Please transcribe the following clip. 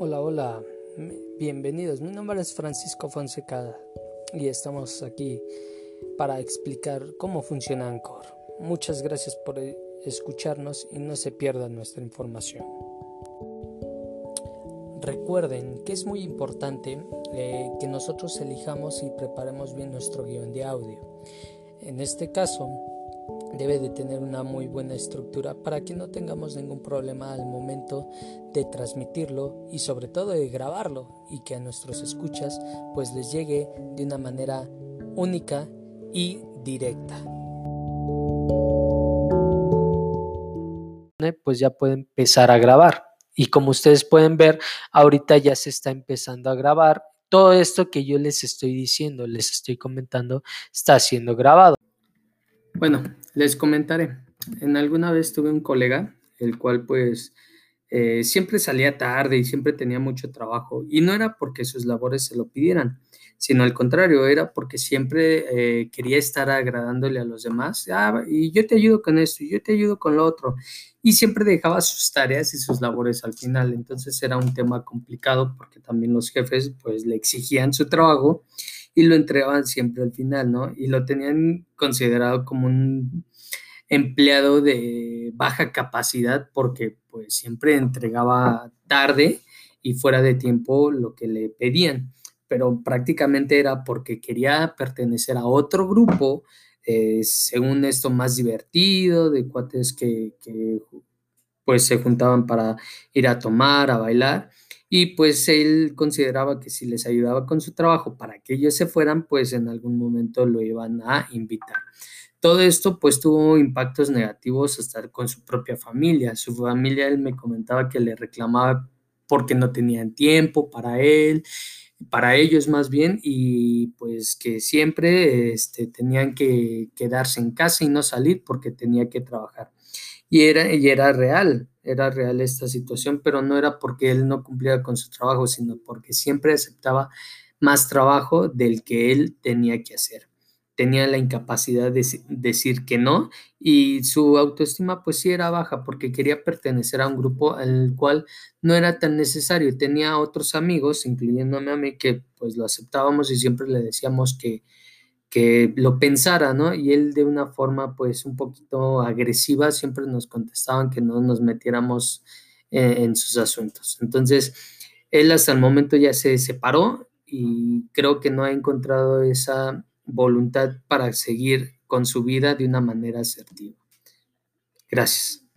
Hola, hola, bienvenidos. Mi nombre es Francisco Fonseca y estamos aquí para explicar cómo funciona Anchor. Muchas gracias por escucharnos y no se pierdan nuestra información. Recuerden que es muy importante eh, que nosotros elijamos y preparemos bien nuestro guion de audio. En este caso, debe de tener una muy buena estructura para que no tengamos ningún problema al momento de transmitirlo y sobre todo de grabarlo y que a nuestros escuchas pues les llegue de una manera única y directa. Pues ya puede empezar a grabar y como ustedes pueden ver ahorita ya se está empezando a grabar todo esto que yo les estoy diciendo, les estoy comentando, está siendo grabado. Bueno, les comentaré. En alguna vez tuve un colega, el cual pues eh, siempre salía tarde y siempre tenía mucho trabajo. Y no era porque sus labores se lo pidieran, sino al contrario, era porque siempre eh, quería estar agradándole a los demás. Ah, y yo te ayudo con esto, y yo te ayudo con lo otro. Y siempre dejaba sus tareas y sus labores al final. Entonces era un tema complicado porque también los jefes pues le exigían su trabajo y lo entregaban siempre al final, ¿no? Y lo tenían considerado como un empleado de baja capacidad porque pues siempre entregaba tarde y fuera de tiempo lo que le pedían, pero prácticamente era porque quería pertenecer a otro grupo, eh, según esto más divertido, de cuates que, que pues se juntaban para ir a tomar, a bailar y pues él consideraba que si les ayudaba con su trabajo para que ellos se fueran, pues en algún momento lo iban a invitar. Todo esto pues tuvo impactos negativos hasta con su propia familia. Su familia, él me comentaba que le reclamaba porque no tenían tiempo para él, para ellos más bien, y pues que siempre este, tenían que quedarse en casa y no salir porque tenía que trabajar. Y era, y era real, era real esta situación, pero no era porque él no cumplía con su trabajo, sino porque siempre aceptaba más trabajo del que él tenía que hacer. Tenía la incapacidad de decir que no y su autoestima pues sí era baja porque quería pertenecer a un grupo al cual no era tan necesario. Tenía otros amigos, incluyéndome a mí, que pues lo aceptábamos y siempre le decíamos que, que lo pensara, ¿no? Y él de una forma pues un poquito agresiva siempre nos contestaban que no nos metiéramos en, en sus asuntos. Entonces, él hasta el momento ya se separó y creo que no ha encontrado esa voluntad para seguir con su vida de una manera asertiva. Gracias.